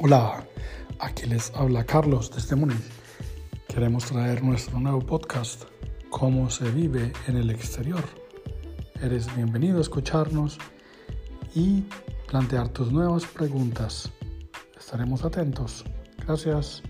Hola, aquí les habla Carlos desde este Múnich. Queremos traer nuestro nuevo podcast, Cómo se vive en el exterior. Eres bienvenido a escucharnos y plantear tus nuevas preguntas. Estaremos atentos. Gracias.